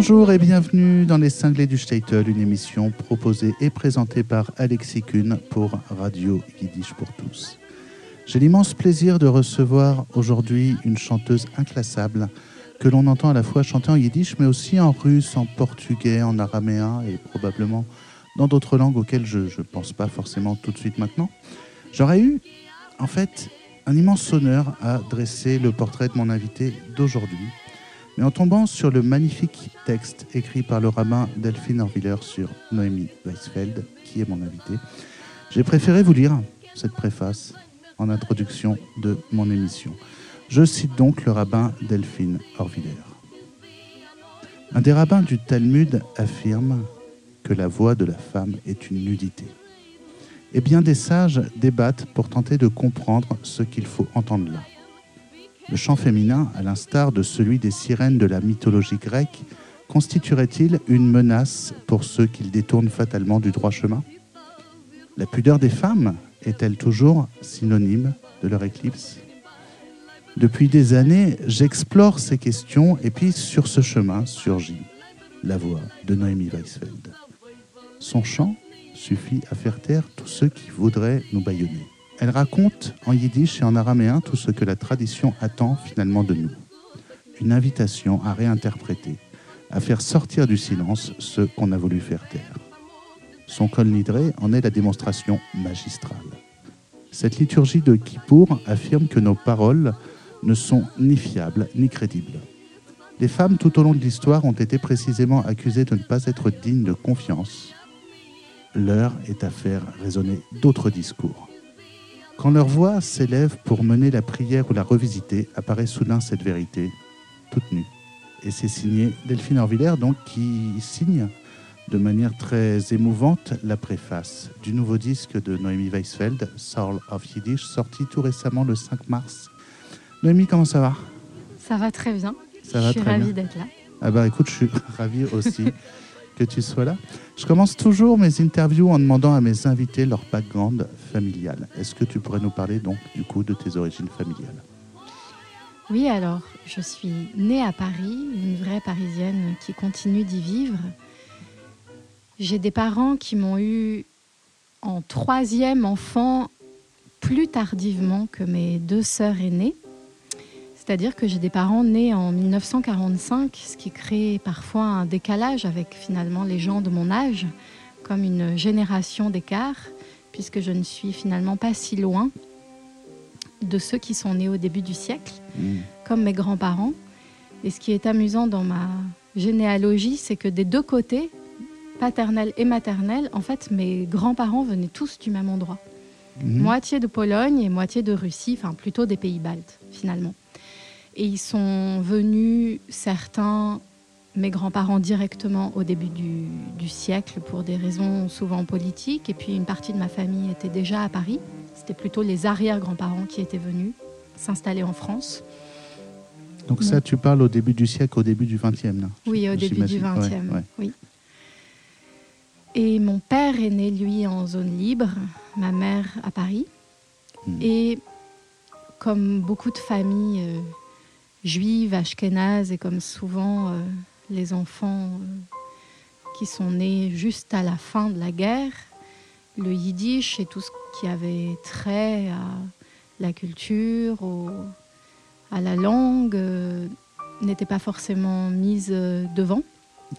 Bonjour et bienvenue dans Les Cinglés du Statel, une émission proposée et présentée par Alexis Kuhn pour Radio Yiddish pour tous. J'ai l'immense plaisir de recevoir aujourd'hui une chanteuse inclassable que l'on entend à la fois chanter en yiddish mais aussi en russe, en portugais, en araméen et probablement dans d'autres langues auxquelles je ne pense pas forcément tout de suite maintenant. J'aurais eu en fait un immense honneur à dresser le portrait de mon invité d'aujourd'hui mais en tombant sur le magnifique texte écrit par le rabbin Delphine Orviller sur Noémie Weisfeld, qui est mon invité, j'ai préféré vous lire cette préface en introduction de mon émission. Je cite donc le rabbin Delphine Orviller. Un des rabbins du Talmud affirme que la voix de la femme est une nudité. Et bien des sages débattent pour tenter de comprendre ce qu'il faut entendre là. Le chant féminin, à l'instar de celui des sirènes de la mythologie grecque, constituerait-il une menace pour ceux qu'il détournent fatalement du droit chemin? La pudeur des femmes est-elle toujours synonyme de leur éclipse? Depuis des années, j'explore ces questions et puis sur ce chemin surgit la voix de Noémie Weisfeld. Son chant suffit à faire taire tous ceux qui voudraient nous bâillonner. Elle raconte en yiddish et en araméen tout ce que la tradition attend finalement de nous. Une invitation à réinterpréter, à faire sortir du silence ce qu'on a voulu faire taire. Son col nidré en est la démonstration magistrale. Cette liturgie de Kippour affirme que nos paroles ne sont ni fiables ni crédibles. Les femmes tout au long de l'histoire ont été précisément accusées de ne pas être dignes de confiance. L'heure est à faire résonner d'autres discours. Quand leur voix s'élève pour mener la prière ou la revisiter, apparaît soudain cette vérité, toute nue. Et c'est signé Delphine Orviller, donc, qui signe de manière très émouvante la préface du nouveau disque de Noémie Weisfeld, Soul of Yiddish, sorti tout récemment le 5 mars. Noémie, comment ça va? Ça va très bien. Ça je va suis très ravie d'être là. Ah bah écoute, je suis ravi aussi que tu sois là. Je commence toujours mes interviews en demandant à mes invités leur background familial. Est-ce que tu pourrais nous parler donc du coup de tes origines familiales? Oui, alors, je suis née à Paris, une vraie Parisienne qui continue d'y vivre. J'ai des parents qui m'ont eu en troisième enfant plus tardivement que mes deux sœurs aînées. C'est-à-dire que j'ai des parents nés en 1945, ce qui crée parfois un décalage avec finalement les gens de mon âge, comme une génération d'écart, puisque je ne suis finalement pas si loin de ceux qui sont nés au début du siècle, Mm. comme mes grands-parents. Et ce qui est amusant dans ma généalogie, c'est que des deux côtés, paternel et maternel, en fait, mes grands-parents venaient tous du même endroit Mhm. moitié de Pologne et moitié de Russie, enfin plutôt des pays baltes finalement. Et ils sont venus, certains, mes grands-parents directement au début du, du siècle pour des raisons souvent politiques, et puis une partie de ma famille était déjà à Paris. C'était plutôt les arrière-grands-parents qui étaient venus s'installer en France. Donc ça, tu parles au début du siècle, au début du 20e là Oui, au début du J'imagine. 20e. Ouais, ouais. Oui. Et mon père est né, lui, en zone libre, ma mère à Paris. Mm. Et comme beaucoup de familles juives, ashkénazes, et comme souvent euh, les enfants euh, qui sont nés juste à la fin de la guerre, le yiddish et tout ce qui avait trait à la culture, au- à la langue, euh, n'était pas forcément mise euh, devant.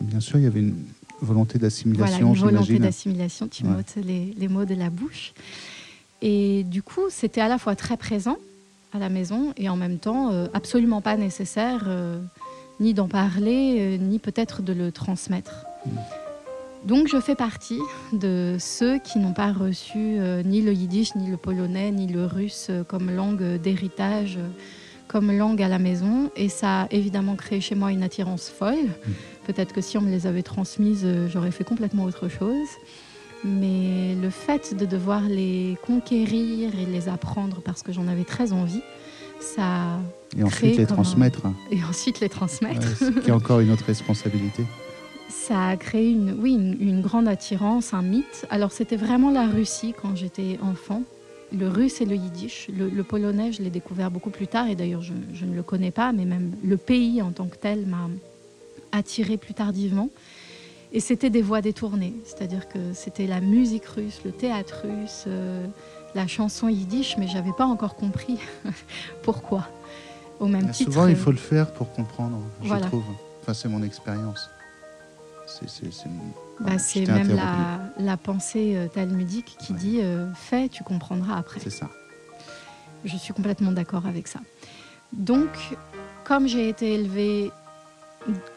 Bien sûr, il y avait une volonté Voilà, d'assimilation, une volonté d'assimilation, tu Ouais. m'ôtes les, les mots de la bouche. Et du coup, c'était à la fois très présent à la maison et en même temps euh, absolument pas nécessaire euh, ni d'en parler, euh, ni peut-être de le transmettre. Mm. Donc je fais partie de ceux qui n'ont pas reçu ni le yiddish, ni le polonais, ni le russe comme langue d'héritage, comme langue à la maison. Et ça a évidemment créé chez moi une attirance folle. Peut-être que si on me les avait transmises, j'aurais fait complètement autre chose. Mais le fait de devoir les conquérir et les apprendre parce que j'en avais très envie, ça Et ensuite les un- transmettre, et ensuite les transmettre. Ouais, ce qui est encore une autre responsabilité. Ça a créé une, oui, une, une grande attirance, un mythe. Alors c'était vraiment la Russie quand j'étais enfant. Le russe et le yiddish. Le, le polonais, je l'ai découvert beaucoup plus tard et d'ailleurs je, je ne le connais pas, mais même le pays en tant que tel m'a attirée plus tardivement. Et c'était des voix détournées, c'est-à-dire que c'était la musique russe, le théâtre russe, euh, la chanson yiddish, mais j'avais pas encore compris pourquoi. Au même titre. Souvent, il faut le faire pour comprendre, je trouve. Enfin, c'est mon expérience. Bah, c'est même la, pensée euh, talmudique qui dit euh, fais, tu comprendras après. C'est ça. Je suis complètement d'accord avec ça. Donc, comme j'ai été élevée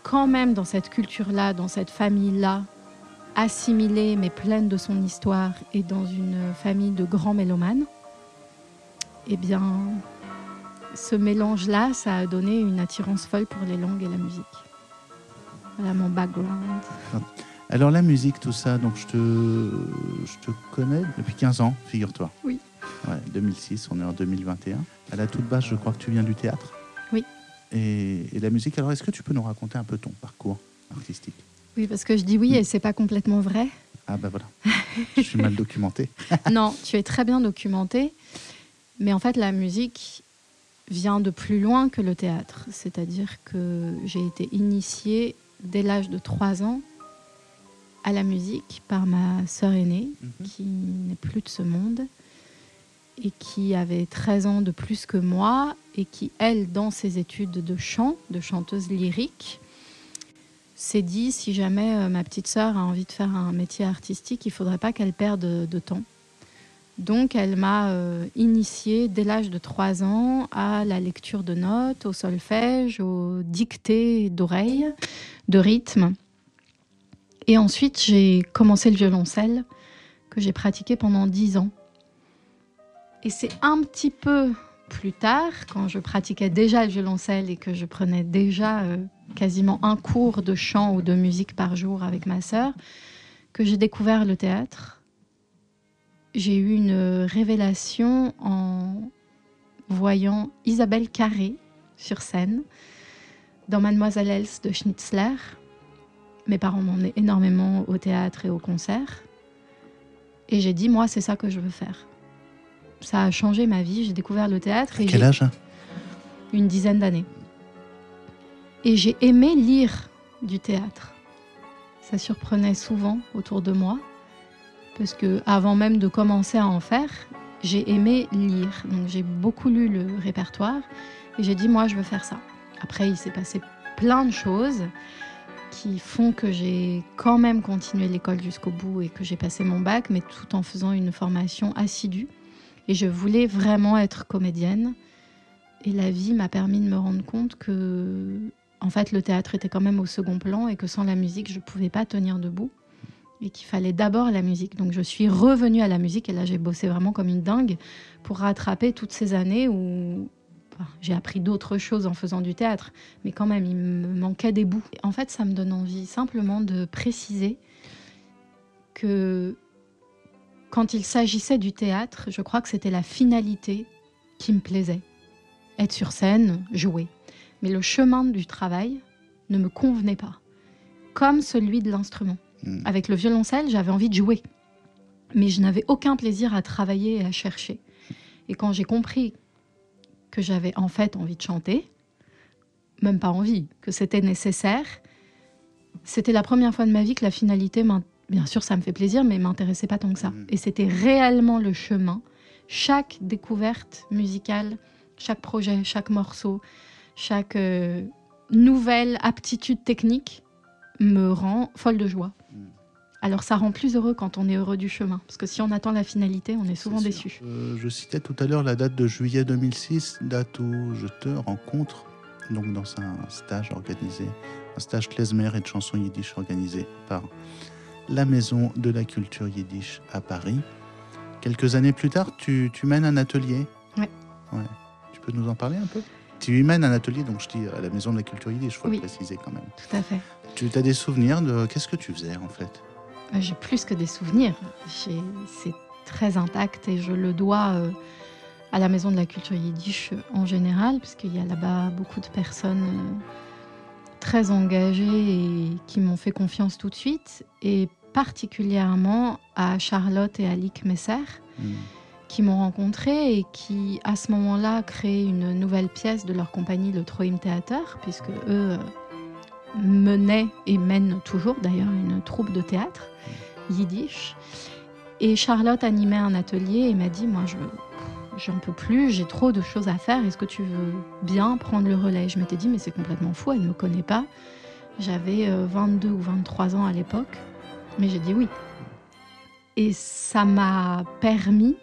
quand même dans cette culture-là, dans cette famille-là, assimilée mais pleine de son histoire et dans une famille de grands mélomanes, eh bien, ce mélange-là, ça a donné une attirance folle pour les langues et la musique. Voilà mon background. Alors la musique, tout ça, donc je te, je te connais depuis 15 ans, figure-toi. Oui. Ouais, 2006, on est en 2021. À la toute base, je crois que tu viens du théâtre? Et, la musique, alors est-ce que tu peux nous raconter un peu ton parcours artistique? Oui, parce que je dis oui et c'est pas complètement vrai. Ah ben voilà, je suis mal documenté. non, tu es très bien documenté. Mais en fait, la musique vient de plus loin que le théâtre. C'est-à-dire que j'ai été initiée dès l'âge de 3 ans à la musique par ma sœur aînée, mhm. qui n'est plus de ce monde, et qui avait 13 ans de plus que moi, et qui, elle, dans ses études de chant, de chanteuse lyrique, s'est dit, si jamais euh, ma petite sœur a envie de faire un métier artistique, il ne faudrait pas qu'elle perde de temps. Donc, elle m'a euh, initiée dès l'âge de 3 ans à la lecture de notes, au solfège, aux dictées d'oreilles, de rythme. Et ensuite, j'ai commencé le violoncelle, que j'ai pratiqué pendant 10 ans. Et c'est un petit peu plus tard, quand je pratiquais déjà le violoncelle et que je prenais déjà euh, quasiment un cours de chant ou de musique par jour avec ma sœur, que j'ai découvert le théâtre j'ai eu une révélation en voyant Isabelle Carré sur scène dans Mademoiselle Else de Schnitzler. Mes parents m'emmenaient énormément au théâtre et au concert. Et j'ai dit, moi, c'est ça que je veux faire. Ça a changé ma vie. J'ai découvert le théâtre. Et Quel âge Une dizaine d'années. Et j'ai aimé lire du théâtre. Ça surprenait souvent autour de moi parce que avant même de commencer à en faire, j'ai aimé lire. Donc j'ai beaucoup lu le répertoire et j'ai dit moi je veux faire ça. Après il s'est passé plein de choses qui font que j'ai quand même continué l'école jusqu'au bout et que j'ai passé mon bac, mais tout en faisant une formation assidue. Et je voulais vraiment être comédienne. Et la vie m'a permis de me rendre compte que, en fait, le théâtre était quand même au second plan et que sans la musique, je ne pouvais pas tenir debout et qu'il fallait d'abord la musique. Donc je suis revenue à la musique et là j'ai bossé vraiment comme une dingue pour rattraper toutes ces années où j'ai appris d'autres choses en faisant du théâtre, mais quand même il me manquait des bouts. En fait ça me donne envie simplement de préciser que quand il s'agissait du théâtre, je crois que c'était la finalité qui me plaisait. Être sur scène, jouer. Mais le chemin du travail ne me convenait pas, comme celui de l'instrument. Mm. Avec le violoncelle, j'avais envie de jouer. Mais je n'avais aucun plaisir à travailler et à chercher. Et quand j'ai compris que j'avais en fait envie de chanter, même pas envie, que c'était nécessaire, c'était la première fois de ma vie que la finalité, bien sûr ça me fait plaisir, mais m'intéressait pas tant que ça. Mm. Et c'était réellement le chemin. Chaque découverte musicale, chaque projet, chaque morceau, chaque euh, nouvelle aptitude technique me rend folle de joie. Alors ça rend plus heureux quand on est heureux du chemin, parce que si on attend la finalité, on est souvent déçu. Euh, je citais tout à l'heure la date de juillet 2006, date où je te rencontre, donc dans un stage organisé, un stage klezmer et de chansons yiddish organisé par la Maison de la Culture Yiddish à Paris. Quelques années plus tard, tu, mènes un atelier. Ouais. Tu peux nous en parler un peu? Tu y mènes un atelier, donc je dis à la Maison de la Culture Yiddish, il faut le préciser quand même. Tout à fait. Tu as des souvenirs de qu'est-ce que tu faisais en fait? Euh, j'ai plus que des souvenirs. C'est très intact et je le dois euh, à la Maison de la Culture Yiddish euh, en général, puisqu'il y a là-bas beaucoup de personnes très engagées et qui m'ont fait confiance tout de suite, et particulièrement à Charlotte et à Lick Messer, hmm. qui m'ont rencontré et qui, à ce moment-là, créaient une nouvelle pièce de leur compagnie, le Troim Theater, puisque eux menait et mène toujours d'ailleurs une troupe de théâtre yiddish. Et Charlotte animait un atelier et m'a dit Moi, je j'en peux plus, j'ai trop de choses à faire, est-ce que tu veux bien prendre le relais? Je m'étais dit Mais c'est complètement fou, elle ne me connaît pas. J'avais 22 euh, ou 23 ans à l'époque, mais j'ai dit oui. Et ça m'a permis,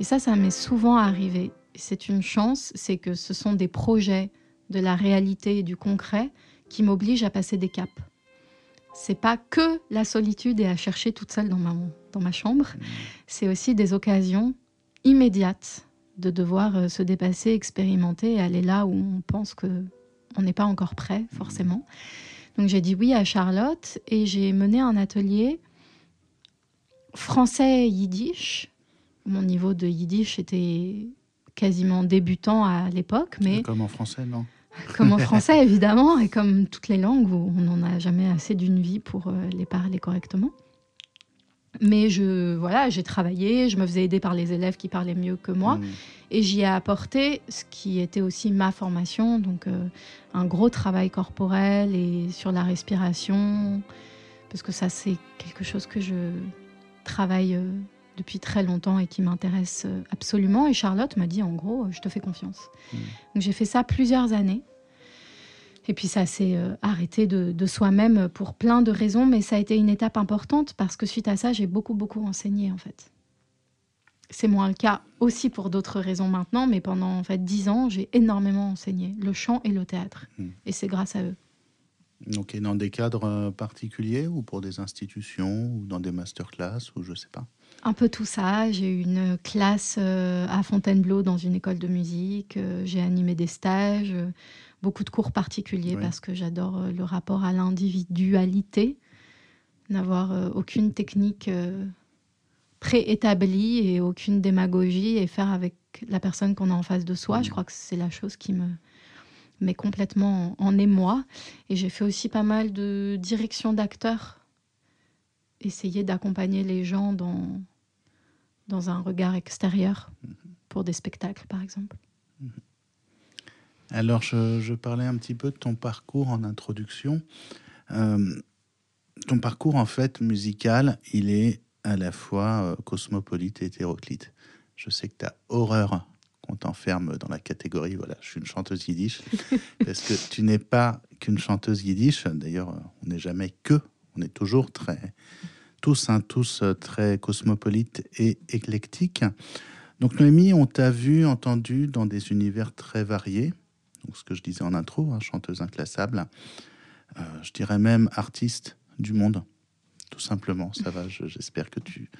et ça, ça m'est souvent arrivé, c'est une chance, c'est que ce sont des projets de la réalité et du concret qui m'obligent à passer des caps. C'est pas que la solitude et à chercher toute seule dans ma, dans ma chambre, mmh. c'est aussi des occasions immédiates de devoir euh, se dépasser, expérimenter et aller là où on pense que on n'est pas encore prêt forcément. Donc j'ai dit oui à Charlotte et j'ai mené un atelier français yiddish. Mon niveau de yiddish était quasiment débutant à l'époque, mais comme en français, non? Comme en français, évidemment, et comme toutes les langues où on n'en a jamais assez d'une vie pour euh, les parler correctement. Mais je, voilà, j'ai travaillé, je me faisais aider par les élèves qui parlaient mieux que moi, mmh. et j'y ai apporté ce qui était aussi ma formation, donc euh, un gros travail corporel et sur la respiration, parce que ça c'est quelque chose que je travaille euh, depuis très longtemps et qui m'intéresse euh, absolument. Et Charlotte m'a dit, en gros, je te fais confiance. Mmh. Donc j'ai fait ça plusieurs années. Et puis ça s'est euh, arrêté de, soi-même pour plein de raisons, mais ça a été une étape importante parce que suite à ça, j'ai beaucoup, beaucoup enseigné en fait. C'est moins le cas aussi pour d'autres raisons maintenant, mais pendant en fait dix ans, j'ai énormément enseigné le chant et le théâtre. Mmh. Et c'est grâce à eux. Donc, dans des cadres particuliers ou pour des institutions ou dans des masterclass ou je sais pas? Un peu tout ça. J'ai eu une classe euh, à Fontainebleau dans une école de musique. Euh, j'ai animé des stages, euh, beaucoup de cours particuliers parce que j'adore le rapport à l'individualité, n'avoir aucune technique préétablie et aucune démagogie et faire avec la personne qu'on a en face de soi. Je crois que c'est la chose qui me met complètement en émoi. Et j'ai fait aussi pas mal de direction d'acteurs essayer d'accompagner les gens dans, dans un regard extérieur mhm. pour des spectacles, par exemple. Mhm. Alors, je, parlais un petit peu de ton parcours en introduction. Euh, ton parcours, en fait, musical, il est à la fois euh, cosmopolite et hétéroclite. Je sais que tu as horreur qu'on t'enferme dans la catégorie, voilà, je suis une chanteuse yiddish, parce que tu n'es pas qu'une chanteuse yiddish. D'ailleurs, on n'est jamais que, on est toujours très, tous, hein, tous euh, très cosmopolites et éclectiques. Donc Noémie, on t'a vu, entendu dans des univers très variés. Donc, ce que je disais en intro, hein, chanteuse inclassable. Euh, je dirais même artiste du monde, tout simplement. Ça va, j'espère que tu,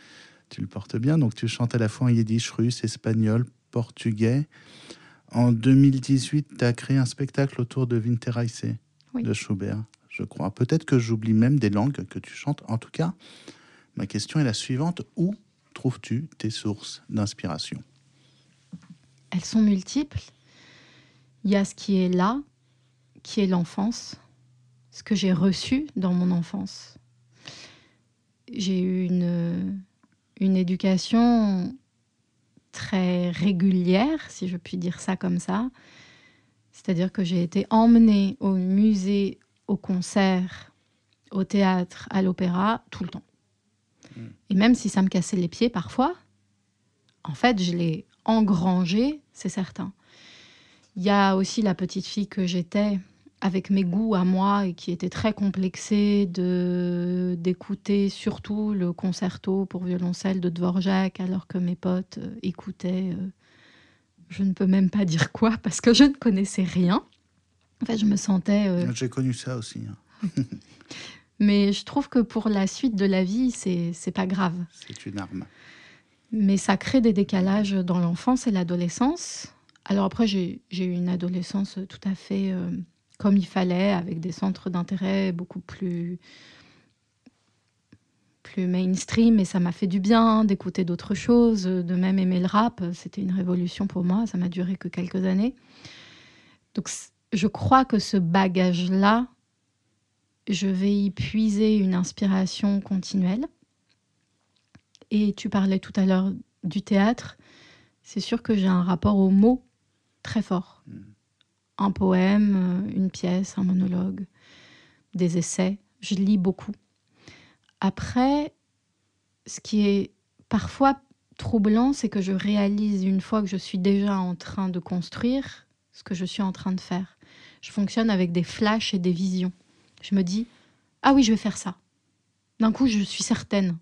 tu le portes bien. Donc tu chantes à la fois en yiddish, russe, espagnol, portugais. En 2018, tu as créé un spectacle autour de Winterreise de Schubert, je crois. Peut-être que j'oublie même des langues que tu chantes. En tout cas, Ma question est la suivante. Où trouves-tu tes sources d'inspiration? Elles sont multiples. Il y a ce qui est là, qui est l'enfance, ce que j'ai reçu dans mon enfance. J'ai eu une, une éducation très régulière, si je puis dire ça comme ça. C'est-à-dire que j'ai été emmenée au musée, au concert, au théâtre, à l'opéra, tout le temps. Et même si ça me cassait les pieds parfois, en fait, je l'ai engrangé, c'est certain. Il y a aussi la petite fille que j'étais, avec mes goûts à moi, et qui était très complexée de d'écouter surtout le concerto pour violoncelle de Dvorak, alors que mes potes euh, écoutaient, euh, je ne peux même pas dire quoi, parce que je ne connaissais rien. En fait, je me sentais... Euh, J'ai connu ça aussi. Hein. Mais je trouve que pour la suite de la vie, c'est pas grave. C'est une arme. Mais ça crée des décalages dans l'enfance et l'adolescence. Alors après, j'ai eu une adolescence tout à fait euh, comme il fallait, avec des centres d'intérêt beaucoup plus plus mainstream et ça m'a fait du bien d'écouter d'autres choses, de même aimer le rap. C'était une révolution pour moi, ça m'a duré que quelques années. Donc je crois que ce bagage-là, je vais y puiser une inspiration continuelle. Et tu parlais tout à l'heure du théâtre. C'est sûr que j'ai un rapport aux mots très fort. Hmm. Un poème, une pièce, un monologue. des essais, je lis beaucoup. Après, ce qui est parfois troublant, c'est que je réalise une fois que je suis déjà en train de construire ce que je suis en train de faire. Je fonctionne avec des flashs et des visions. Je me dis, ah oui, je vais faire ça. D'un coup, je suis certaine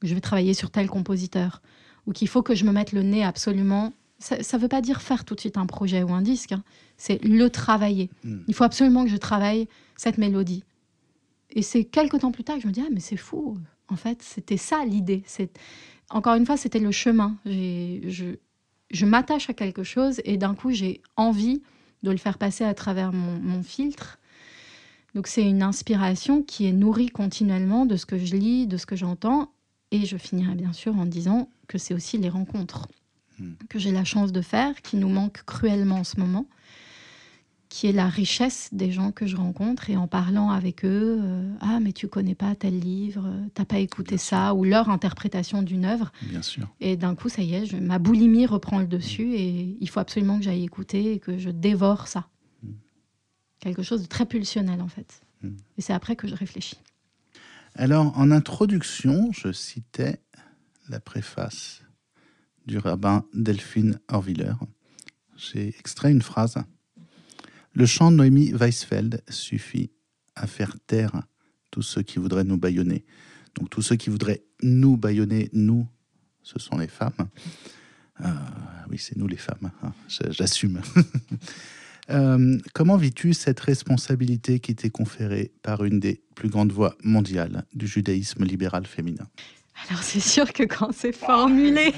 que je vais travailler sur tel compositeur ou qu'il faut que je me mette le nez absolument. Ça ne veut pas dire faire tout de suite un projet ou un disque, hein. c'est le travailler. Hmm. Il faut absolument que je travaille cette mélodie. Et c'est quelques temps plus tard que je me dis, ah mais c'est fou, en fait, c'était ça l'idée. Encore une fois, c'était le chemin. Je, je m'attache à quelque chose et d'un coup, j'ai envie de le faire passer à travers mon, filtre. Donc c'est une inspiration qui est nourrie continuellement de ce que je lis, de ce que j'entends. Et je finirai bien sûr en disant que c'est aussi les rencontres hmm. que j'ai la chance de faire, qui nous manquent cruellement en ce moment qui est la richesse des gens que je rencontre et en parlant avec eux, euh, ah mais tu connais pas tel livre, t'as pas écouté ça, ou leur interprétation d'une œuvre. Bien sûr. Et d'un coup, ça y est, ma boulimie reprend le dessus et il faut absolument que j'aille écouter et que je dévore ça. Mm. Quelque chose de très pulsionnel en fait. Et c'est après que je réfléchis. Alors, en introduction, je citais la préface du rabbin Delphine Orviller. J'ai extrait une phrase le chant de Noémie Weisfeld suffit à faire taire tous ceux qui voudraient nous baïonner. Donc tous ceux qui voudraient nous baïonner, nous, ce sont les femmes. Euh, oui, c'est nous les femmes, hein, j'assume. Euh, comment vis-tu cette responsabilité qui t'est conférée par une des plus grandes voix mondiales du judaïsme libéral féminin? Alors c'est sûr que quand c'est formulé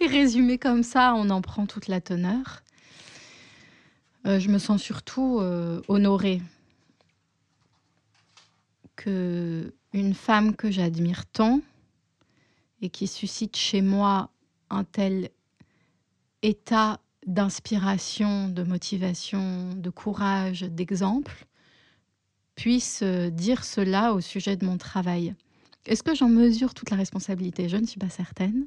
et résumé comme ça, on en prend toute la teneur. Euh, je me sens surtout euh, honorée que une femme que j'admire tant et qui suscite chez moi un tel état d'inspiration, de motivation, de courage, d'exemple, puisse euh, dire cela au sujet de mon travail. Est-ce que j'en mesure toute la responsabilité? Je ne suis pas certaine.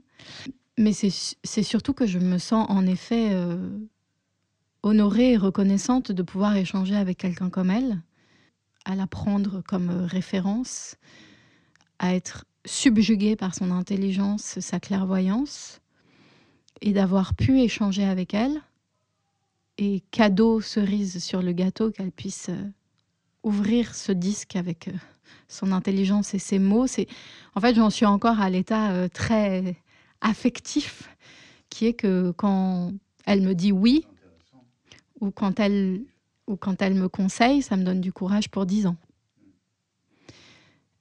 Mais c'est surtout que je me sens en effet honorée et reconnaissante de pouvoir échanger avec quelqu'un comme elle, à la prendre comme référence, à être subjuguée par son intelligence, sa clairvoyance, et d'avoir pu échanger avec elle. Et cadeau, cerise sur le gâteau, qu'elle puisse euh, ouvrir ce disque avec euh, son intelligence et ses mots. C'est, en fait, j'en suis encore à l'état euh, très affectif, qui est que quand elle me dit oui, ou quand elle, ou quand elle me conseille, ça me donne du courage pour dix ans.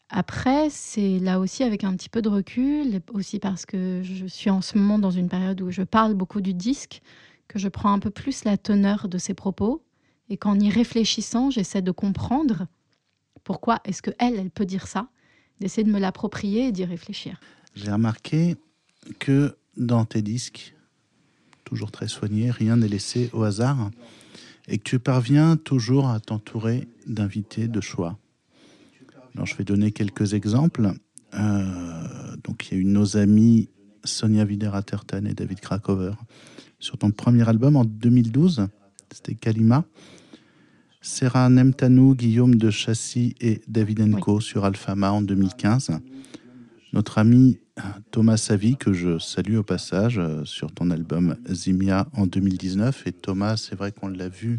Après, c'est là aussi avec un petit peu de recul, aussi parce que je suis en ce moment dans une période où je parle beaucoup du disque, que je prends un peu plus la teneur de ses propos, et qu'en y réfléchissant, j'essaie de comprendre pourquoi est-ce que elle, elle peut dire ça, d'essayer de me l'approprier et d'y réfléchir. J'ai remarqué que dans tes disques, toujours très soigné, rien n'est laissé au hasard, et que tu parviens toujours à t'entourer d'invités de choix. Je vais donner quelques exemples. Euh, donc, il y a eu nos amis Sonia Videratertan et David Krakover sur ton premier album en 2012, c'était Kalima. Sarah Nemtanou, Guillaume de Chassis et David Enco sur Alphama en 2015. Notre ami Thomas Savi, que je salue au passage euh, sur ton album Zimia en 2019. Et Thomas, c'est vrai qu'on l'a vu,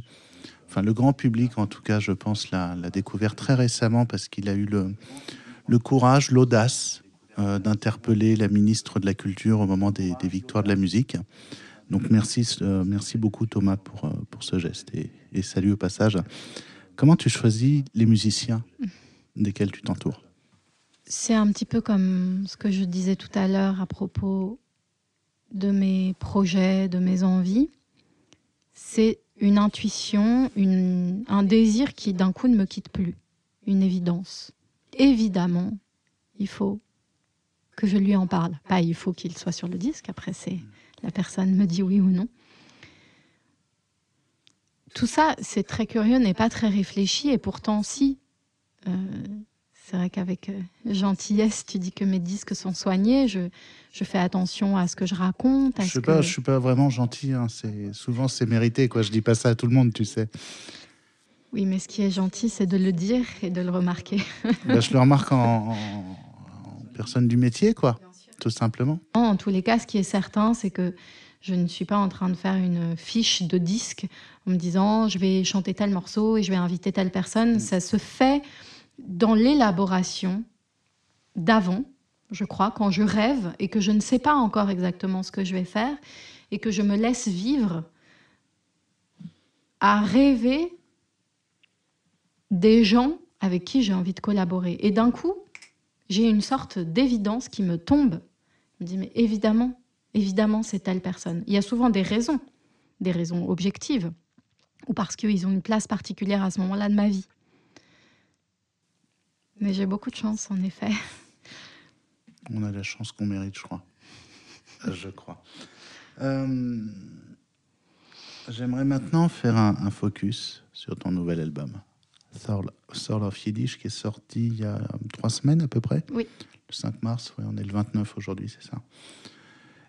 enfin le grand public en tout cas, je pense, l'a découvert très récemment parce qu'il a eu le, le courage, l'audace euh, d'interpeller la ministre de la Culture au moment des, victoires de la musique. Donc merci, euh, merci beaucoup Thomas pour, pour ce geste et, salut au passage. Comment tu choisis les musiciens desquels tu t'entoures? C'est un petit peu comme ce que je disais tout à l'heure à propos de mes projets, de mes envies. C'est une intuition, un désir qui d'un coup ne me quitte plus, une évidence. Évidemment, il faut que je lui en parle. Pas il faut qu'il soit sur le disque, après c'est la personne me dit oui ou non. Tout ça, c'est très curieux, n'est pas très réfléchi, et pourtant si. Euh, c'est vrai qu'avec euh, gentillesse, tu dis que mes disques sont soignés. Je, je fais attention à ce que je raconte. je ne que... suis pas vraiment gentil. Hein. C'est souvent c'est mérité. Quoi. Je dis pas ça à tout le monde, tu sais. Oui, mais ce qui est gentil, c'est de le dire et de le remarquer. Ben, je le remarque en, personne du métier, quoi, tout simplement. En tous les cas, ce qui est certain, c'est que je ne suis pas en train de faire une fiche de disque en me disant je vais chanter tel morceau et je vais inviter telle personne. Mm. Ça se fait dans l'élaboration d'avant, je crois, quand je rêve et que je ne sais pas encore exactement ce que je vais faire et que je me laisse vivre à rêver des gens avec qui j'ai envie de collaborer. Et d'un coup, j'ai une sorte d'évidence qui me tombe. Je me dis, mais évidemment, évidemment, c'est telle personne. Il y a souvent des raisons, des raisons objectives, ou parce qu'ils ont une place particulière à ce moment-là de ma vie. Mais j'ai beaucoup de chance, en effet. On a la chance qu'on mérite, je crois. je crois. Euh, j'aimerais maintenant faire un, focus sur ton nouvel album, Soul of Yiddish, qui est sorti il y a trois semaines à peu près. Oui. Le 5 mars, on est le 29 aujourd'hui, c'est ça.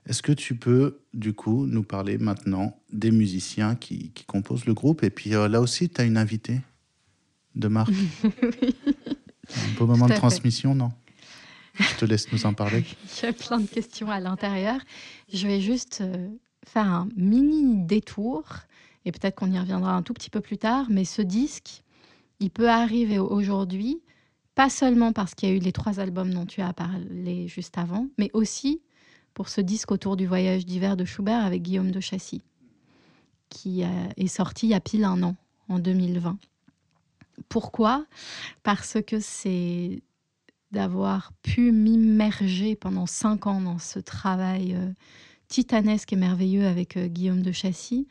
Est-ce que tu peux, du coup, nous parler maintenant des musiciens qui, composent le groupe? Et puis euh, là aussi, tu as une invitée de marque? oui. Un beau moment de transmission, non? Je te laisse nous en parler. Il y a plein de questions à l'intérieur. Je vais juste euh, faire un mini détour, et peut-être qu'on y reviendra un tout petit peu plus tard, mais ce disque, il peut arriver aujourd'hui, pas seulement parce qu'il y a eu les trois albums dont tu as parlé juste avant, mais aussi pour ce disque autour du voyage d'hiver de Schubert avec Guillaume de Chassis, qui euh, est sorti il y a pile un an, en 2020. Pourquoi? Parce que c'est d'avoir pu m'immerger pendant cinq ans dans ce travail euh, titanesque et merveilleux avec euh, Guillaume de Chassis,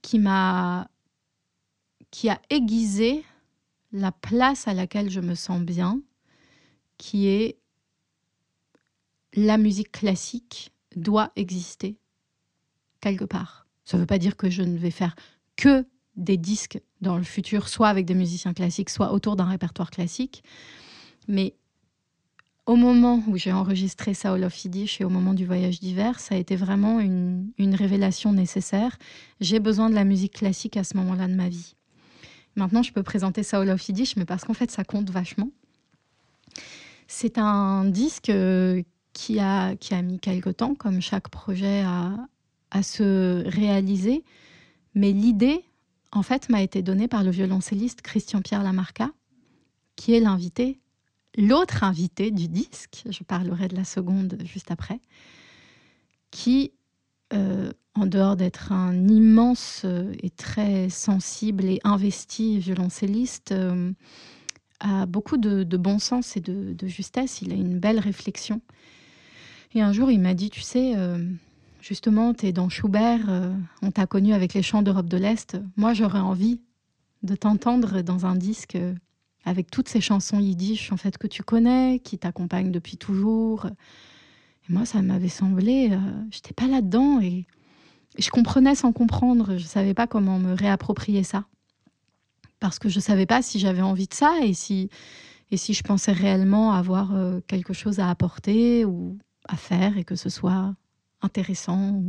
qui m'a qui a aiguisé la place à laquelle je me sens bien, qui est la musique classique doit exister quelque part. Ça ne veut pas dire que je ne vais faire que des disques dans le futur, soit avec des musiciens classiques, soit autour d'un répertoire classique. Mais au moment où j'ai enregistré Saul of Yiddish et au moment du voyage d'hiver, ça a été vraiment une, révélation nécessaire. J'ai besoin de la musique classique à ce moment-là de ma vie. Maintenant, je peux présenter Saul of Yiddish, mais parce qu'en fait, ça compte vachement. C'est un disque euh, qui a, qui a mis quelque temps, comme chaque projet, à, à se réaliser. Mais l'idée, en fait, m'a été donnée par le violoncelliste Christian-Pierre Lamarca, qui est l'invité, l'autre invité du disque, je parlerai de la seconde juste après, qui, euh, en dehors d'être un immense euh, et très sensible et investi violoncelliste, euh, a beaucoup de, bon sens et de, de, justesse. Il a une belle réflexion. Et un jour, il m'a dit, tu sais, justement, tu es dans Schubert, euh, on t'a connu avec les chants d'Europe de l'Est. Moi, j'aurais envie de t'entendre dans un disque euh, avec toutes ces chansons yiddish en fait que tu connais, qui t'accompagnent depuis toujours. Et moi, ça m'avait semblé, euh, j'étais pas là-dedans et, je comprenais sans comprendre. Je savais pas comment me réapproprier ça parce que je savais pas si j'avais envie de ça et si et si je pensais réellement avoir quelque chose à apporter ou à faire et que ce soit intéressant.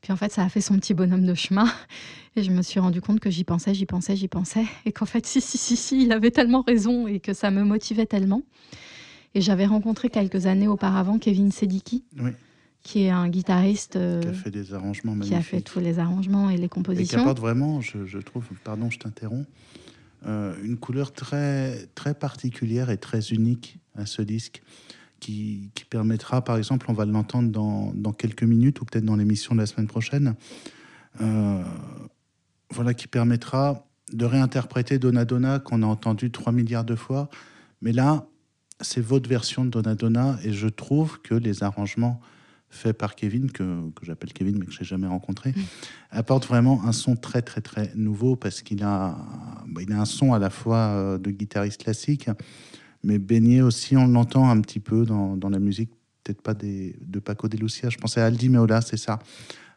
Puis en fait, ça a fait son petit bonhomme de chemin. Et je me suis rendu compte que j'y pensais, j'y pensais, j'y pensais. Et qu'en fait, si, si, si, si, il avait tellement raison et que ça me motivait tellement. Et j'avais rencontré quelques années auparavant Kevin Sediki, qui est un guitariste. qui a fait des arrangements magnifiques. Qui a fait tous les arrangements et les compositions. Et qui apporte vraiment, je, trouve, pardon, je t'interromps, euh, une couleur très, très particulière et très unique à ce disque qui, permettra, par exemple, on va l'entendre dans, dans, quelques minutes ou peut-être dans l'émission de la semaine prochaine, euh, voilà, qui permettra de réinterpréter Donna Donna qu'on a entendu 3 milliards de fois. Mais là, c'est votre version de Donna Donna et je trouve que les arrangements faits par Kevin, que, que j'appelle Kevin mais que je n'ai jamais rencontré, mm. apportent vraiment un son très très très nouveau parce qu'il a, bah, il a un son à la fois euh, de guitariste classique, mais baigné aussi, on l'entend un petit peu dans, dans la musique, peut-être pas des, de Paco de Lucia, je pensais à Aldi Meola, c'est ça,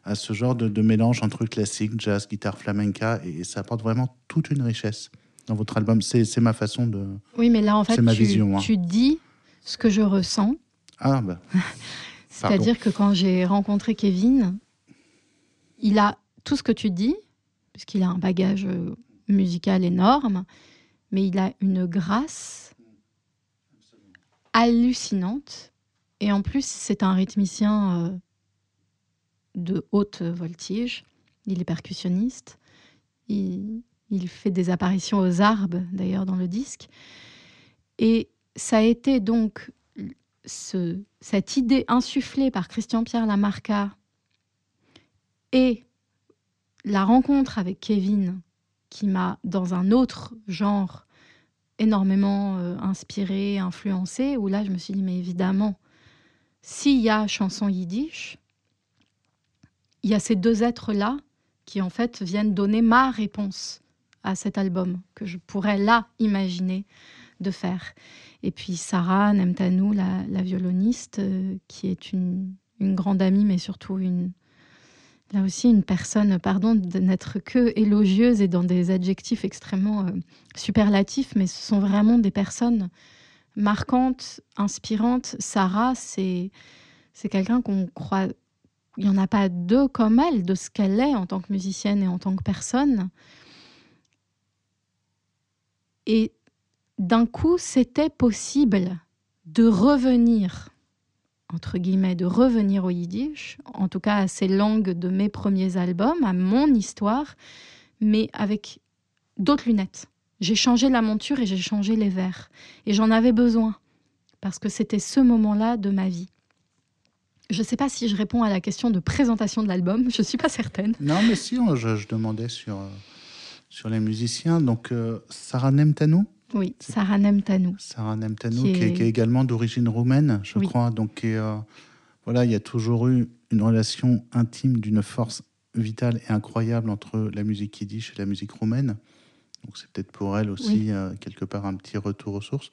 à ce genre de, mélange entre classique, jazz, guitare flamenca, et, ça apporte vraiment toute une richesse dans votre album. C'est ma façon de. Oui, mais là, en fait, ma tu, vision, hein. tu dis ce que je ressens. Ah, bah. C'est-à-dire que quand j'ai rencontré Kevin, il a tout ce que tu dis, puisqu'il a un bagage euh, musical énorme, mais il a une grâce hallucinante. Et en plus, c'est un rythmicien euh, de haute voltige. Il est percussionniste. Il, il fait des apparitions aux arbres, d'ailleurs, dans le disque. Et ça a été donc ce, cette idée insufflée par Christian-Pierre Lamarca et la rencontre avec Kevin, qui m'a, dans un autre genre, énormément euh, inspiré, influencé, où là, je me suis dit, mais évidemment, s'il y a chanson yiddish, il y a ces deux êtres-là qui, en fait, viennent donner ma réponse à cet album que je pourrais là imaginer de faire. Et puis Sarah Nemtanou, la, la violoniste, euh, qui est une, grande amie, mais surtout une, là aussi une personne, pardon de n'être que élogieuse et dans des adjectifs extrêmement euh, superlatifs, mais ce sont vraiment des personnes marquantes, inspirantes. Sarah, c'est c'est quelqu'un qu'on croit, il n'y en a pas deux comme elle, de ce qu'elle est en tant que musicienne et en tant que personne. Et d'un coup, c'était possible de revenir, entre guillemets, de revenir au yiddish, en tout cas à ces langues de mes premiers albums, à mon histoire, mais avec d'autres lunettes. J'ai changé la monture et j'ai changé les verres. Et j'en avais besoin, parce que c'était ce moment-là de ma vie. Je ne sais pas si je réponds à la question de présentation de l'album, je ne suis pas certaine. Non, mais si, je, je demandais sur, euh, sur les musiciens. Donc, euh, Sarah Nemtanou? Oui, Sarah Nemtanou. Sarah Nemtanou, qui, est... qui, est, également d'origine roumaine, je oui. crois. Donc, et, euh, voilà, il y a toujours eu une relation intime d'une force vitale et incroyable entre la musique yiddish et la musique roumaine. Donc, c'est peut-être pour elle aussi, oui. euh, quelque part, un petit retour aux sources.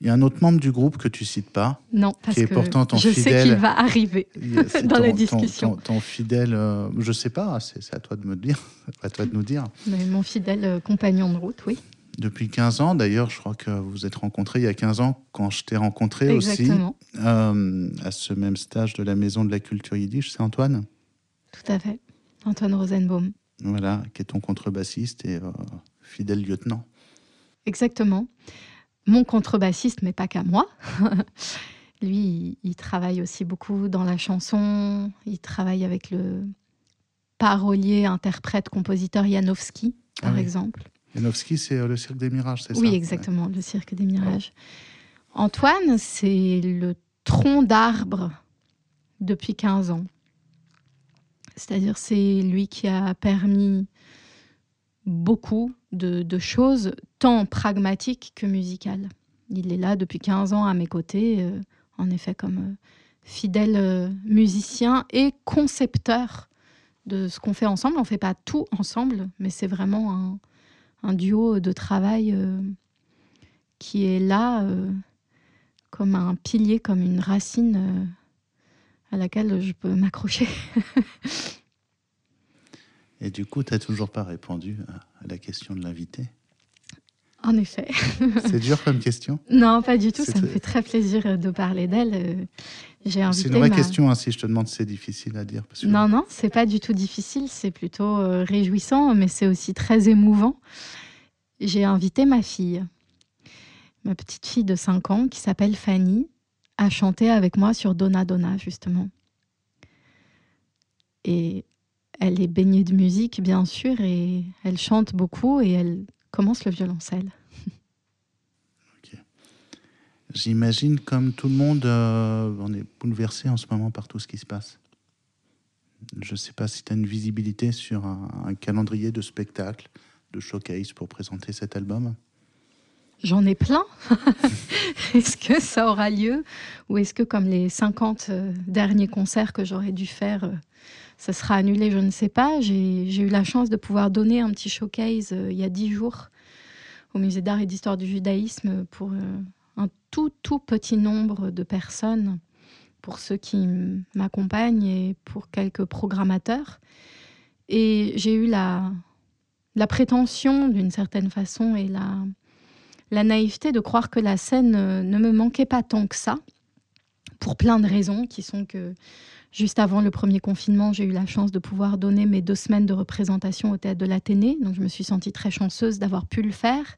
Il y a un autre membre du groupe que tu cites pas. Non, parce qui est que pourtant ton je fidèle, sais qu'il va arriver dans ton, la discussion. Ton, ton, ton fidèle, euh, je sais pas, c'est à toi de me dire, à toi de nous dire. Mais mon fidèle euh, compagnon de route, oui. Depuis 15 ans, d'ailleurs, je crois que vous vous êtes rencontrés il y a 15 ans quand je t'ai rencontré Exactement. aussi euh, à ce même stage de la Maison de la Culture Yiddish. C'est Antoine? Tout à fait, Antoine Rosenbaum. Voilà, qui est ton contrebassiste et euh, fidèle lieutenant. Exactement mon contrebassiste, mais pas qu'à moi. Lui, il, il, travaille aussi beaucoup dans la chanson. Il travaille avec le parolier, interprète, compositeur Janowski, par ah oui. exemple. Janowski, c'est euh, le Cirque des Mirages, c'est oui, ça? Oui, exactement, le Cirque des Mirages. Oh. Antoine, c'est le tronc d'arbre depuis 15 ans. C'est-à-dire, c'est lui qui a permis beaucoup de, de, choses, tant pragmatiques que musicales. Il est là depuis 15 ans à mes côtés, euh, en effet, comme euh, fidèle euh, musicien et concepteur de ce qu'on fait ensemble. On ne fait pas tout ensemble, mais c'est vraiment un, un, duo de travail euh, qui est là euh, comme un pilier, comme une racine euh, à laquelle je peux m'accrocher. Et du coup, tu n'as toujours pas répondu à la question de l'invité? En effet. C'est dur comme question Non, pas du tout. Ça me fait très plaisir de parler d'elle. C'est une vraie ma... question, hein, si je te demande si c'est difficile à dire. Parce que... Non, non, c'est pas du tout difficile. C'est plutôt euh, réjouissant, mais c'est aussi très émouvant. J'ai invité ma fille, ma petite fille de 5 ans, qui s'appelle Fanny, à chanter avec moi sur Donna Donna, justement. Et elle est baignée de musique, bien sûr, et elle chante beaucoup et elle commence le violoncelle. Okay. J'imagine, comme tout le monde, euh, on est bouleversé en ce moment par tout ce qui se passe. Je ne sais pas si tu as une visibilité sur un, un, calendrier de spectacles, de showcase pour présenter cet album. J'en ai plein. est-ce que ça aura lieu? Ou est-ce que, comme les 50 euh, derniers concerts que j'aurais dû faire, euh, ça sera annulé, je ne sais pas. J'ai eu la chance de pouvoir donner un petit showcase euh, il y a dix jours au Musée d'art et d'histoire du judaïsme pour euh, un tout, tout petit nombre de personnes, pour ceux qui m'accompagnent et pour quelques programmateurs. Et j'ai eu la, la prétention, d'une certaine façon, et la, la naïveté de croire que la scène ne me manquait pas tant que ça, pour plein de raisons qui sont que Juste avant le premier confinement, j'ai eu la chance de pouvoir donner mes deux semaines de représentation au théâtre de l'Athénée. Donc je me suis sentie très chanceuse d'avoir pu le faire.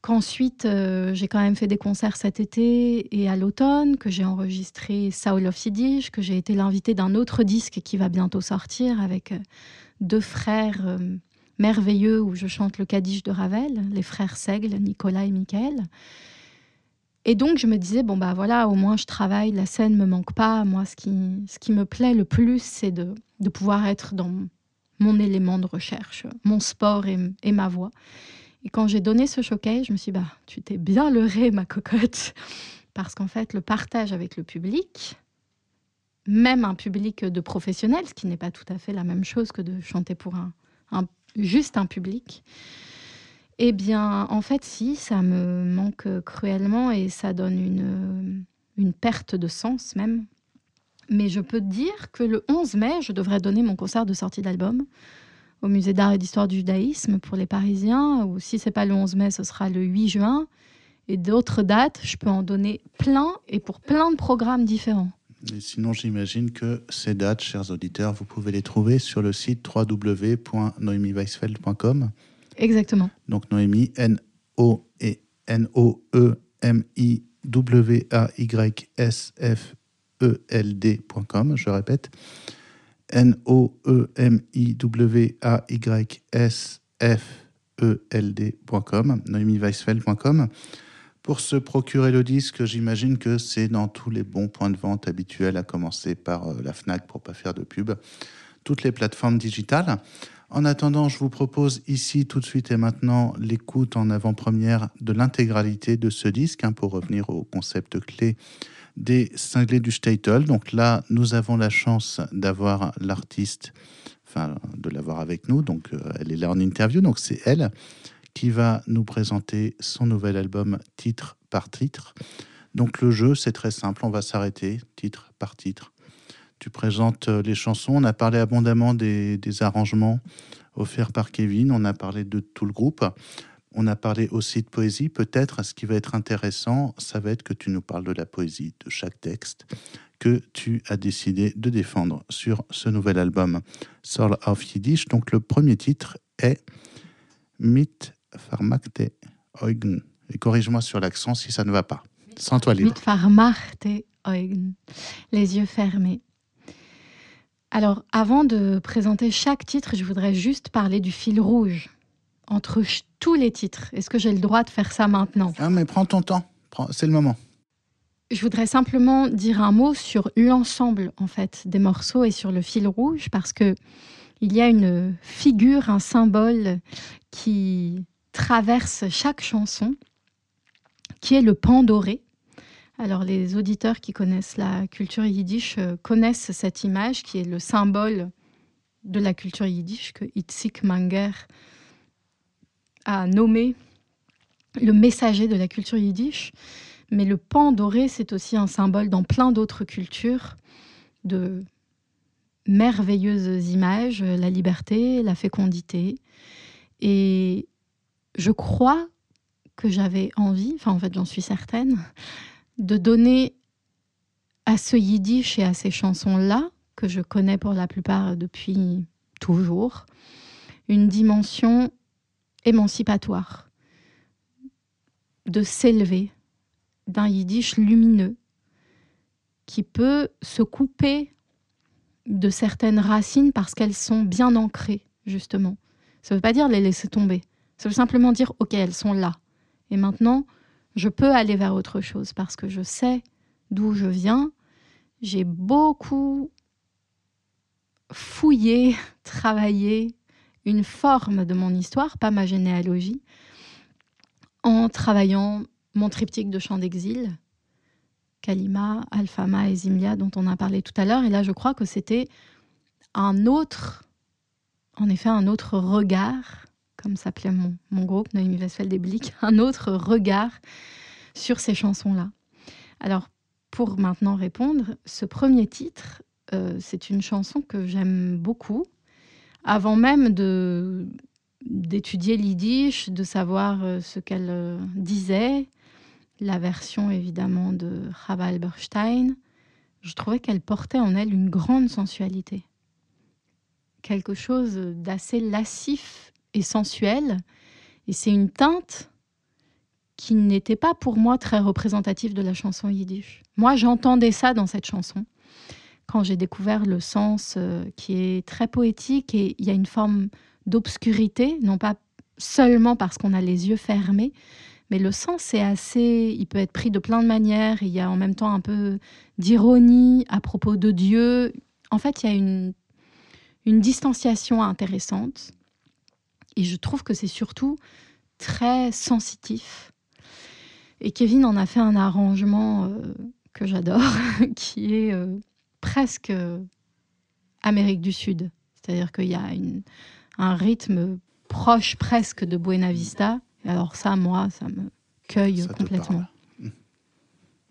Qu'ensuite, euh, j'ai quand même fait des concerts cet été et à l'automne, que j'ai enregistré Soul of Yiddish, que j'ai été l'invité d'un autre disque qui va bientôt sortir avec euh, deux frères euh, merveilleux où je chante le Kaddish de Ravel, les frères Seigle, Nicolas et Michael. Et donc, je me disais, bon, bah voilà, au moins je travaille, la scène me manque pas. Moi, ce qui, ce qui me plaît le plus, c'est de, de pouvoir être dans mon élément de recherche, mon sport et, et ma voix. Et quand j'ai donné ce showcase, je me suis dit, bah, tu t'es bien leurrée, ma cocotte. Parce qu'en fait, le partage avec le public, même un public de professionnels, ce qui n'est pas tout à fait la même chose que de chanter pour un, un juste un public, eh bien, en fait, si, ça me manque cruellement et ça donne une, une perte de sens même. Mais je peux te dire que le 11 mai, je devrais donner mon concert de sortie d'album au musée d'art et d'histoire du judaïsme pour les Parisiens, ou si c'est pas le 11 mai, ce sera le 8 juin. Et d'autres dates, je peux en donner plein et pour plein de programmes différents. Et sinon, j'imagine que ces dates, chers auditeurs, vous pouvez les trouver sur le site www.noemiweisfeld.com. Exactement. Donc Noémie, N-O-E-M-I-W-A-Y-S-F-E-L-D.com, je répète. N-O-E-M-I-W-A-Y-S-F-E-L-D.com, noémieweisfeld.com. Pour se procurer le disque, j'imagine que c'est dans tous les bons points de vente habituels, à commencer par euh, la FNAC pour pas faire de pub, toutes les plateformes digitales. En attendant, je vous propose ici tout de suite et maintenant l'écoute en avant-première de l'intégralité de ce disque hein, pour revenir au concept clé des cinglés du Statel. Donc là, nous avons la chance d'avoir l'artiste, enfin de l'avoir avec nous. Donc euh, elle est là en interview. Donc c'est elle qui va nous présenter son nouvel album titre par titre. Donc le jeu, c'est très simple, on va s'arrêter titre par titre. Tu présentes euh, les chansons, on a parlé abondamment des, arrangements offerts par Kevin, on a parlé de tout le groupe, on a parlé aussi de poésie. Peut-être ce qui va être intéressant, ça va être que tu nous parles de la poésie de chaque texte que tu as décidé de défendre sur ce nouvel album Soul of Yiddish. Donc le premier titre est Mit Farmakte Eugen. Et corrige-moi sur l'accent si ça ne va pas. Sans toi libre. Mit Farmakte Eugen. Les yeux fermés. Alors, avant de présenter chaque titre, je voudrais juste parler du fil rouge entre tous les titres. Est-ce que j'ai le droit de faire ça maintenant? Ah, mais prends ton temps. C'est le moment. Je voudrais simplement dire un mot sur l'ensemble en fait des morceaux et sur le fil rouge parce que il y a une figure, un symbole qui traverse chaque chanson, qui est le pan doré. Alors les auditeurs qui connaissent la culture yiddish euh, connaissent cette image qui est le symbole de la culture yiddish que Itzik Manger a nommé le messager de la culture yiddish. Mais le pan doré, c'est aussi un symbole dans plein d'autres cultures de merveilleuses images, la liberté, la fécondité. Et je crois que j'avais envie, enfin en fait j'en suis certaine, de donner à ce yiddish et à ces chansons-là, que je connais pour la plupart depuis toujours, une dimension émancipatoire, de s'élever d'un yiddish lumineux qui peut se couper de certaines racines parce qu'elles sont bien ancrées, justement. Ça ne veut pas dire les laisser tomber. Ça veut simplement dire, OK, elles sont là. Et maintenant, je peux aller vers autre chose parce que je sais d'où je viens. J'ai beaucoup fouillé, travaillé, une forme de mon histoire, pas ma généalogie, en travaillant mon triptyque de chant d'exil, Kalima, Alfama et Zimlia, dont on a parlé tout à l'heure. Et là, je crois que c'était un autre, en effet, un autre regard, comme s'appelait mon, mon, groupe, Noémie Westfeld des un autre regard sur ces chansons-là. Alors, pour maintenant répondre, ce premier titre, euh, c'est une chanson que j'aime beaucoup, avant même d'étudier l'Yiddish, de savoir euh, ce qu'elle euh, disait, la version évidemment de Chava Alberstein, je trouvais qu'elle portait en elle une grande sensualité. Quelque chose d'assez lascif et sensuel. Et c'est une teinte qui n'était pas pour moi très représentative de la chanson yiddish. Moi, j'entendais ça dans cette chanson quand j'ai découvert le sens euh, qui est très poétique et il y a une forme d'obscurité, non pas seulement parce qu'on a les yeux fermés, mais le sens est assez, il peut être pris de plein de manières. Il y a en même temps un peu d'ironie à propos de Dieu. En fait, il y a une, une distanciation intéressante. Et je trouve que c'est surtout très sensitif. Et Kevin en a fait un arrangement euh, que j'adore, qui est euh, presque Amérique du Sud. C'est-à-dire qu'il y a une, un rythme proche presque de Buena Vista. alors ça, moi, ça me cueille complètement.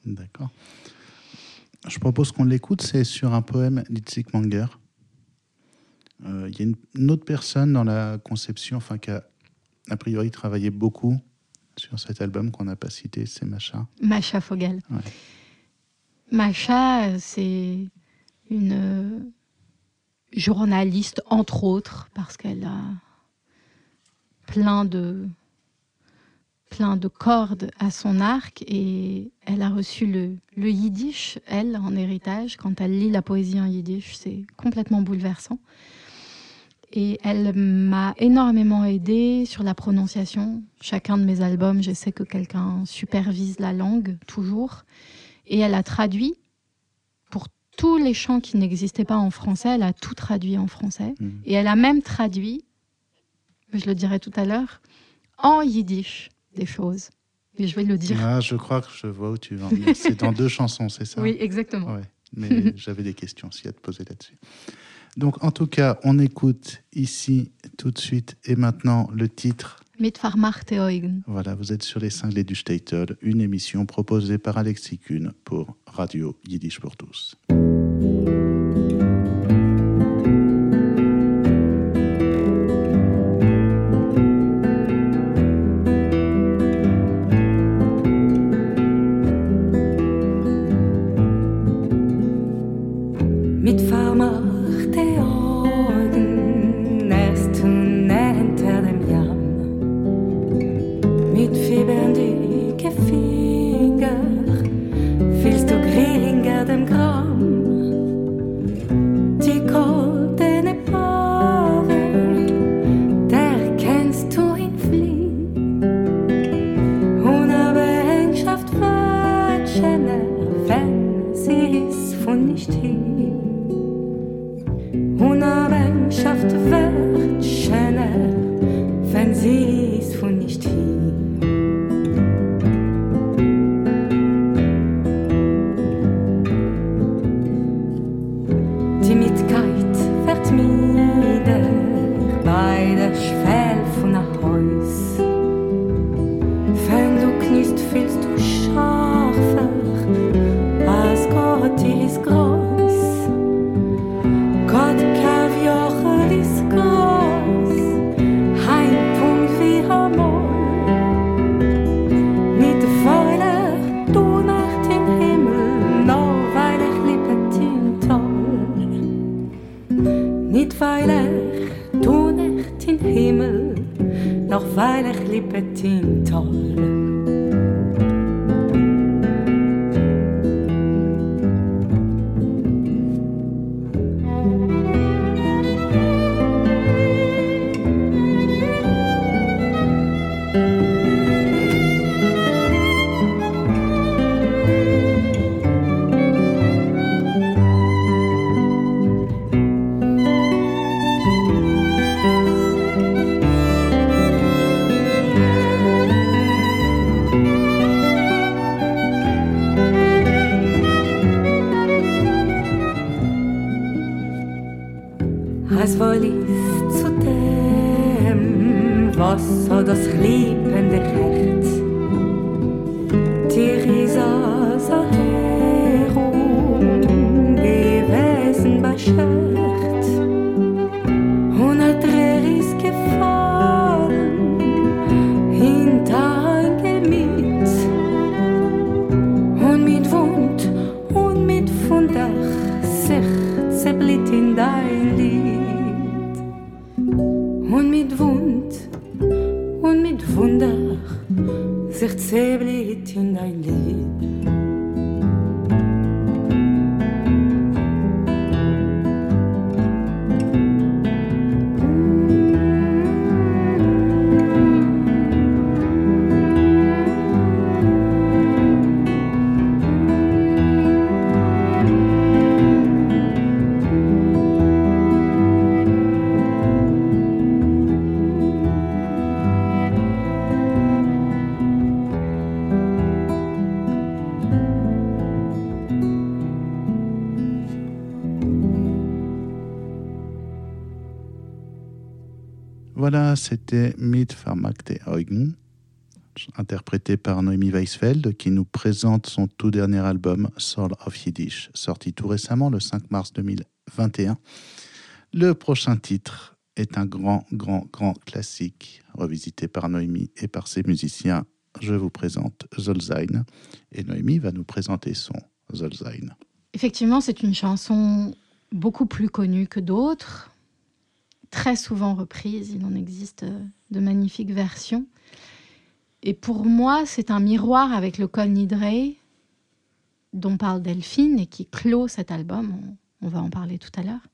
D'accord. Je propose qu'on l'écoute, c'est sur un poème d'Itzik Manger. Euh, il y a une, autre personne dans la conception, enfin, qui a a priori travaillé beaucoup sur cet album qu'on n'a pas cité, c'est Macha. Macha Fogel. Macha, c'est une journaliste, entre autres, parce qu'elle a plein de, plein de cordes à son arc et elle a reçu le, le yiddish, elle, en héritage. Quand elle lit la poésie en yiddish, c'est complètement bouleversant. Et elle m'a énormément aidée sur la prononciation. Chacun de mes albums, je sais que quelqu'un supervise la langue, toujours. Et elle a traduit tous les chants qui n'existaient pas en français, elle a tout traduit en français. Mhm. Et elle a même traduit, je le dirai tout à l'heure, en yiddish des choses. Et je vais le dire. Ah, je crois que je vois où tu vas C'est dans deux chansons, c'est ça? Oui, exactement. Mais j'avais des questions aussi à te poser là-dessus. Donc, en tout cas, on écoute ici tout de suite et maintenant le titre. Voilà, vous êtes sur les cinglés du Statel, une émission proposée par Alexis Kuhn pour Radio Yiddish pour tous. bei der zerblitt in dein Lied. Und mit Wund und mit Wunder sich zerblitt in dein Lied. C'était Mit Vermagte Eugen, interprété par Noémie Weisfeld, qui nous présente son tout dernier album, Soul of Yiddish, sorti tout récemment le 5 mars 2021. Le prochain titre est un grand, grand, grand classique, revisité par Noémie et par ses musiciens. Je vous présente Zolzain, et Noémie va nous présenter son Zolzain. Effectivement, c'est une chanson beaucoup plus connue que d'autres très souvent reprise. Il en existe euh, de magnifiques versions. Et pour moi, c'est un miroir avec le Col Nidre, dont parle Delphine et qui clôt cet album. On, va en parler tout à l'heure.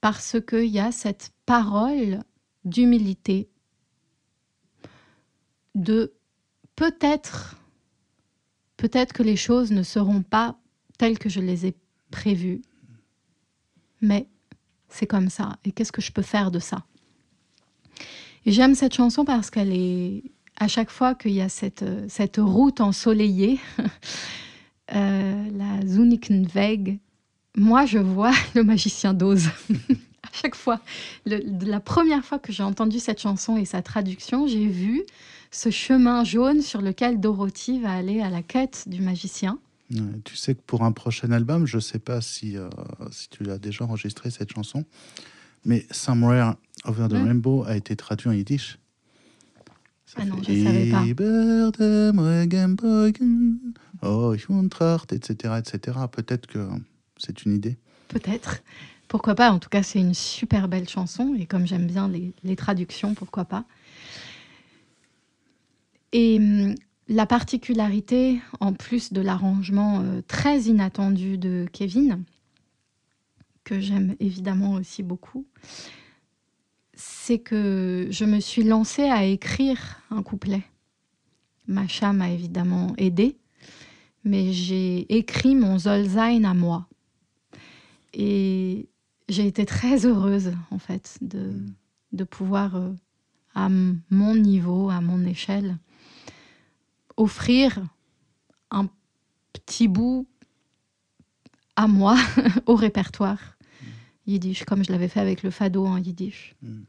Parce qu'il y a cette parole d'humilité, de peut-être, peut-être que les choses ne seront pas telles que je les ai prévues, mais c'est comme ça. Et qu'est-ce que je peux faire de ça? Et j'aime cette chanson parce qu'elle est, à chaque fois qu'il y a cette, cette route ensoleillée, euh, la Zunikenweg, moi je vois le magicien d'Oz. à chaque fois, la première fois que j'ai entendu cette chanson et sa traduction, j'ai vu ce chemin jaune sur lequel Dorothy va aller à la quête du magicien. Tu sais que pour un prochain album, je ne sais pas si, euh, si tu as déjà enregistré cette chanson, mais Somewhere Over the Rainbow a été traduit en yiddish. ah non, je ne savais pas. Oh, etc., etc. Peut-être que c'est une idée. Peut-être. Pourquoi pas? En tout cas, c'est une super belle chanson. Et comme j'aime bien les, les, traductions, pourquoi pas? Et hum, la particularité, en plus de l'arrangement euh, très inattendu de Kevin, que j'aime évidemment aussi beaucoup, c'est que je me suis lancée à écrire un couplet. Macha m'a évidemment aidé, mais j'ai écrit mon Zolzain à moi. Et j'ai été très heureuse, en fait, de, de pouvoir, euh, à mon niveau, à mon échelle, offrir un petit bout à moi au répertoire mm. yiddish, comme je l'avais fait avec le fado en yiddish. Mm.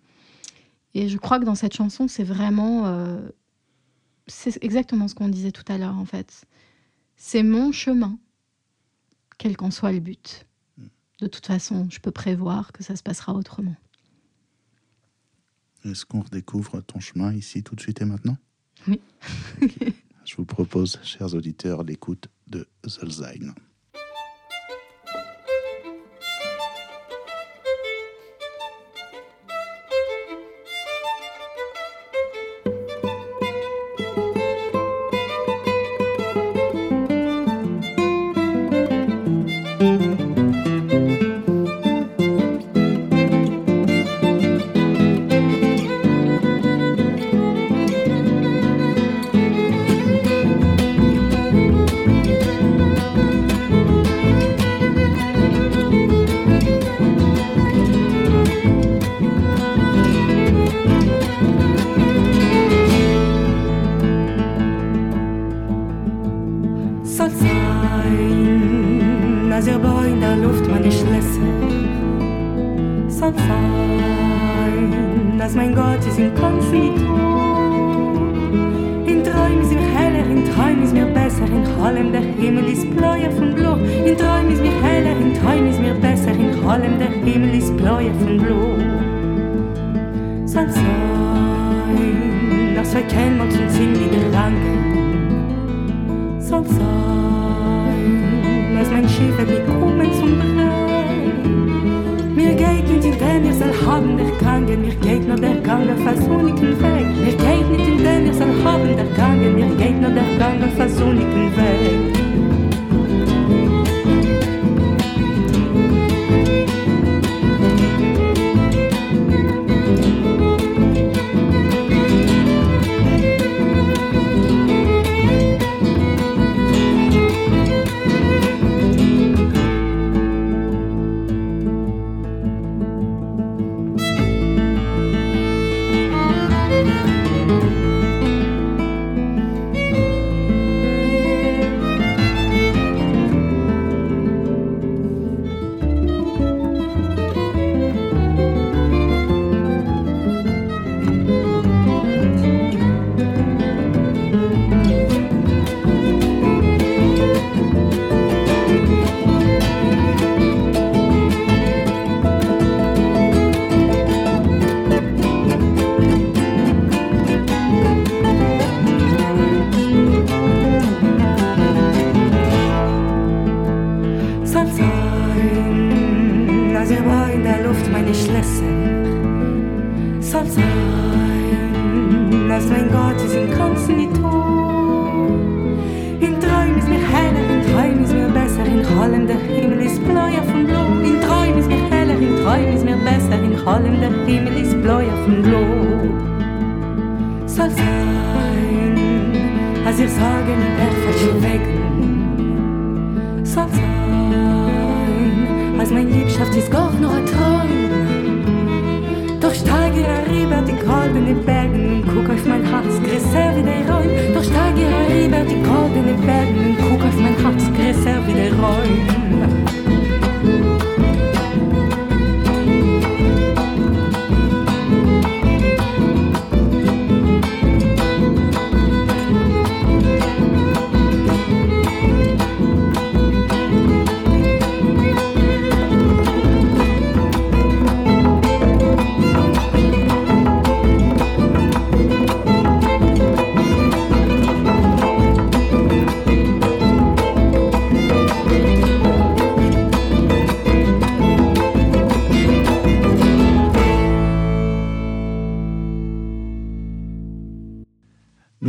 Et je crois que dans cette chanson, c'est vraiment... Euh, c'est exactement ce qu'on disait tout à l'heure, en fait. C'est mon chemin, quel qu'en soit le but. Mm. De toute façon, je peux prévoir que ça se passera autrement. Est-ce qu'on redécouvre ton chemin ici tout de suite et maintenant? Oui. Je vous propose, chers auditeurs, l'écoute de Himmel ist bläu auf dem Blut. Sein Sein, das wir kennen und sind in den Gedanken. Sein Sein, dass mein Schiff wird nicht kommen zum Brei. Mir geht nicht in den, ihr soll haben der Gange, mir geht nur der Gange, falls du nicht im Weg. Mir geht nicht in den, ihr soll haben der Gange, mir geht nur der Gange, falls du nicht im Weg. soll sein, dass mein Gott ist im Ganzen nicht tot. In Träumen ist mir heller, in Träumen ist mir besser, in Hallen der Himmel ist bläuer von Blau. In Träumen ist mir heller, in Träumen ist mir besser, in Hallen der Himmel ist bläuer von Blau. Soll sein, als ihr Sorgen im Perfekt schwecken. Soll sein, als meine Liebschaft ist gar nur ein Traum steige herüber die goldenen Bergen und guck auf mein Herz, größer wie der Räum. Doch steige herüber die goldenen Bergen und guck auf mein Herz, größer wie der Räum.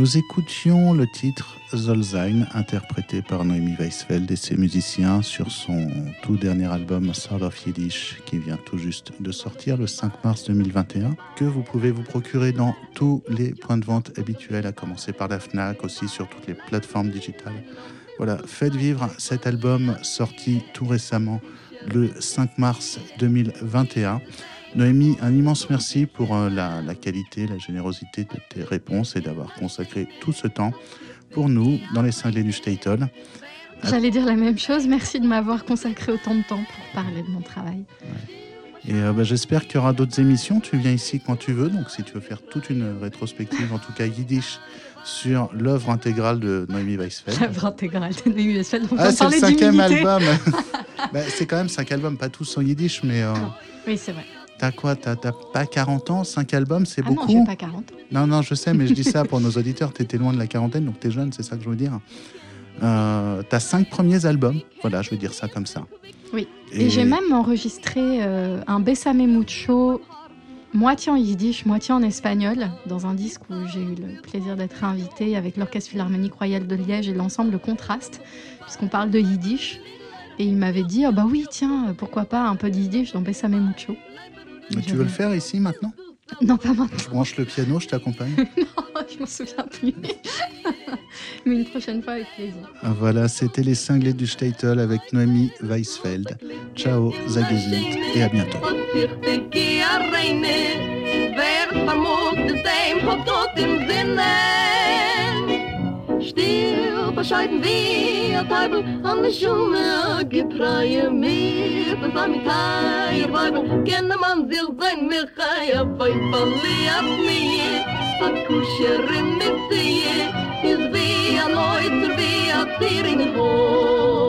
Nous écoutions le titre Zolzheim, interprété par Noémie Weisfeld et ses musiciens sur son tout dernier album Soul of Yiddish, qui vient tout juste de sortir le 5 mars 2021, que vous pouvez vous procurer dans tous les points de vente habituels, à commencer par la FNAC, aussi sur toutes les plateformes digitales. Voilà, faites vivre cet album sorti tout récemment le 5 mars 2021. Noémie, un immense merci pour euh, la, qualité, la générosité de tes réponses et d'avoir consacré tout ce temps pour nous dans les cinglés du Statel. J'allais dire la même chose. Merci de m'avoir consacré autant de temps pour parler de mon travail. Et euh, bah, j'espère qu'il y aura d'autres émissions. Tu viens ici quand tu veux. Donc, si tu veux faire toute une rétrospective, en tout cas yiddish, sur l'œuvre intégrale de Noémie Weisfeld. L'œuvre intégrale de Noémie Weisfeld. Ah, c'est le cinquième album. Bah, c'est quand même cinq albums, pas tous en yiddish, mais. Euh, oui, c'est vrai. T'as quoi T'as pas 40 ans 5 albums, c'est ah beaucoup Non, j'ai pas 40 Non, non, je sais, mais je dis ça pour nos auditeurs. T'étais loin de la quarantaine, donc t'es jeune, c'est ça que je veux dire. Euh, T'as 5 premiers albums, voilà, je veux dire ça comme ça. Oui. Et, j'ai même enregistré euh, un Besame Mucho, moitié en yiddish, moitié en espagnol, dans un disque où j'ai eu le plaisir d'être invité avec l'Orchestre Philharmonique Royal de Liège et l'ensemble Contraste, puisqu'on parle de yiddish. Et il m'avait dit, ah bah oui, tiens, pourquoi pas un peu de yiddish dans Besame Mucho. Mais tu veux le faire ici maintenant Non, pas maintenant. Je branche le piano, je t'accompagne. non, je m'en souviens plus. Mais une prochaine fois avec plaisir. Ah, voilà, c'était les cinglés du Statel avec Noémie Weisfeld. Ciao, Zagezit et à bientôt. Bescheiden wie a Teibel an de Schume getreie mir Das war geboyb kenne man zil zayn mir khay bay bali at mi a kusher mit zeye iz bi a noy tur bi a tirin hol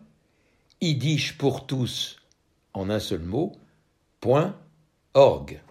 www.yiddishpourtous en un seul mot, .org.